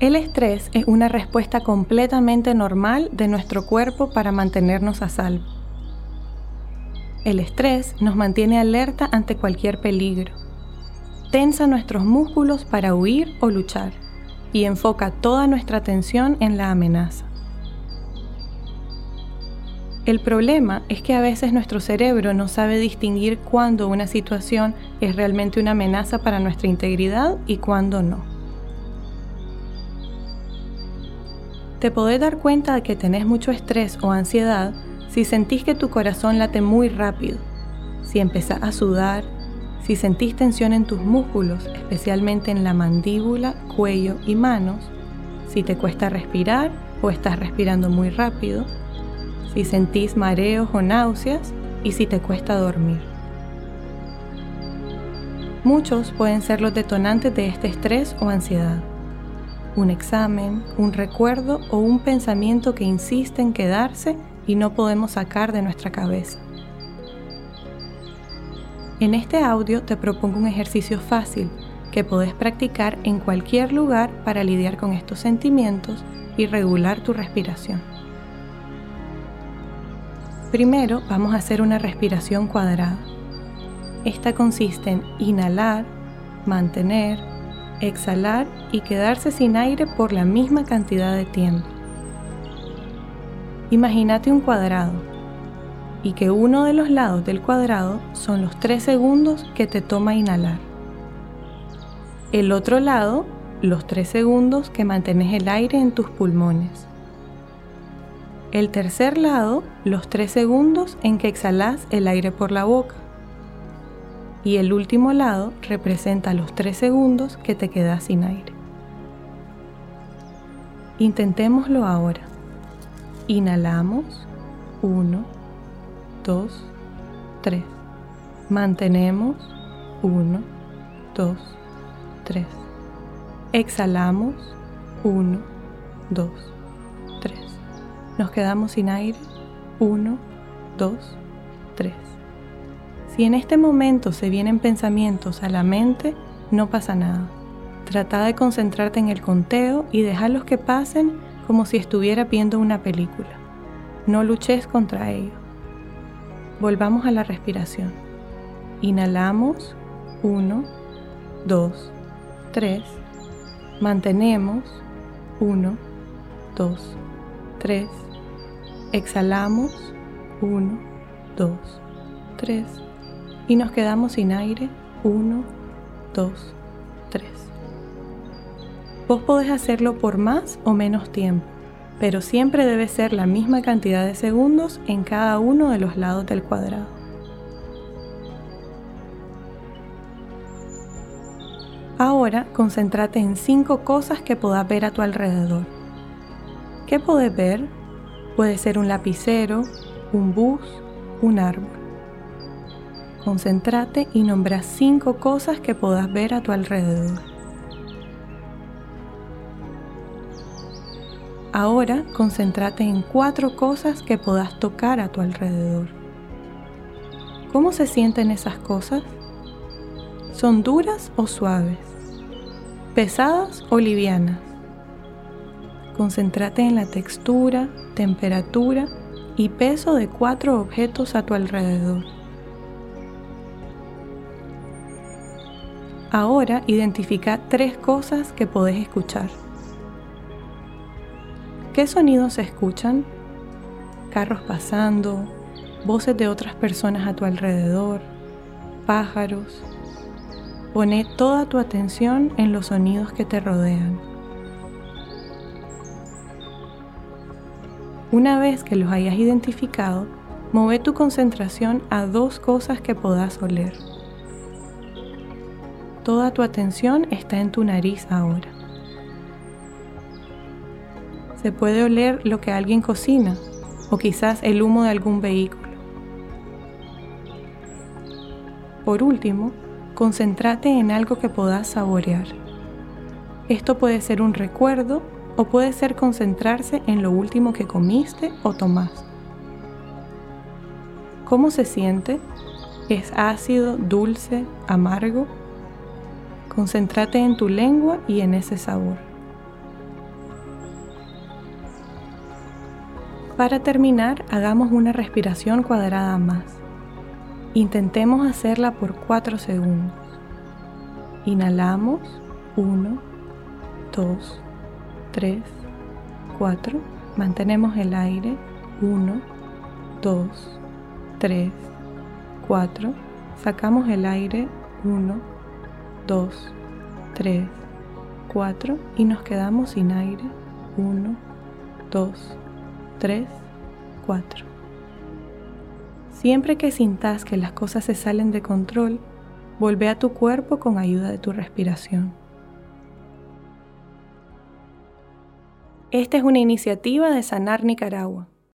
El estrés es una respuesta completamente normal de nuestro cuerpo para mantenernos a salvo. El estrés nos mantiene alerta ante cualquier peligro. Tensa nuestros músculos para huir o luchar y enfoca toda nuestra atención en la amenaza. El problema es que a veces nuestro cerebro no sabe distinguir cuándo una situación es realmente una amenaza para nuestra integridad y cuándo no. Te podés dar cuenta de que tenés mucho estrés o ansiedad si sentís que tu corazón late muy rápido, si empezás a sudar, si sentís tensión en tus músculos, especialmente en la mandíbula, cuello y manos, si te cuesta respirar o estás respirando muy rápido, si sentís mareos o náuseas y si te cuesta dormir. Muchos pueden ser los detonantes de este estrés o ansiedad un examen, un recuerdo o un pensamiento que insiste en quedarse y no podemos sacar de nuestra cabeza. En este audio te propongo un ejercicio fácil que podés practicar en cualquier lugar para lidiar con estos sentimientos y regular tu respiración. Primero vamos a hacer una respiración cuadrada. Esta consiste en inhalar, mantener, exhalar y quedarse sin aire por la misma cantidad de tiempo. Imagínate un cuadrado y que uno de los lados del cuadrado son los 3 segundos que te toma inhalar. El otro lado, los 3 segundos que mantienes el aire en tus pulmones. El tercer lado, los 3 segundos en que exhalas el aire por la boca y el último lado representa los 3 segundos que te quedas sin aire. Intentémoslo ahora. Inhalamos 1, 2, 3. Mantenemos 1, 2, 3. Exhalamos 1, 2, 3. Nos quedamos sin aire 1, 2, 3. Si en este momento se vienen pensamientos a la mente, no pasa nada. Trata de concentrarte en el conteo y dejarlos que pasen como si estuviera viendo una película. No luches contra ello. Volvamos a la respiración. Inhalamos 1, 2, 3. Mantenemos 1, 2, 3. Exhalamos 1, 2, 3 y nos quedamos sin aire. 1, 2, 3. Vos podés hacerlo por más o menos tiempo, pero siempre debe ser la misma cantidad de segundos en cada uno de los lados del cuadrado. Ahora concéntrate en cinco cosas que podás ver a tu alrededor. ¿Qué podés ver? Puede ser un lapicero, un bus, un árbol. Concéntrate y nombra cinco cosas que puedas ver a tu alrededor. Ahora concéntrate en cuatro cosas que puedas tocar a tu alrededor. ¿Cómo se sienten esas cosas? ¿Son duras o suaves? ¿Pesadas o livianas? Concéntrate en la textura, temperatura y peso de cuatro objetos a tu alrededor. Ahora identifica tres cosas que podés escuchar. ¿Qué sonidos se escuchan? Carros pasando, voces de otras personas a tu alrededor, pájaros. Pone toda tu atención en los sonidos que te rodean. Una vez que los hayas identificado, mueve tu concentración a dos cosas que podás oler. Toda tu atención está en tu nariz ahora. Se puede oler lo que alguien cocina o quizás el humo de algún vehículo. Por último, concéntrate en algo que puedas saborear. Esto puede ser un recuerdo o puede ser concentrarse en lo último que comiste o tomaste. ¿Cómo se siente? ¿Es ácido, dulce, amargo? Concéntrate en tu lengua y en ese sabor. Para terminar, hagamos una respiración cuadrada más. Intentemos hacerla por 4 segundos. Inhalamos 1, 2, 3, 4. Mantenemos el aire 1, 2, 3, 4. Sacamos el aire 1, 2, 3, 4 y nos quedamos sin aire 1, 2, 3, 4. Siempre que sintas que las cosas se salen de control, vuelve a tu cuerpo con ayuda de tu respiración. Esta es una iniciativa de Sanar Nicaragua.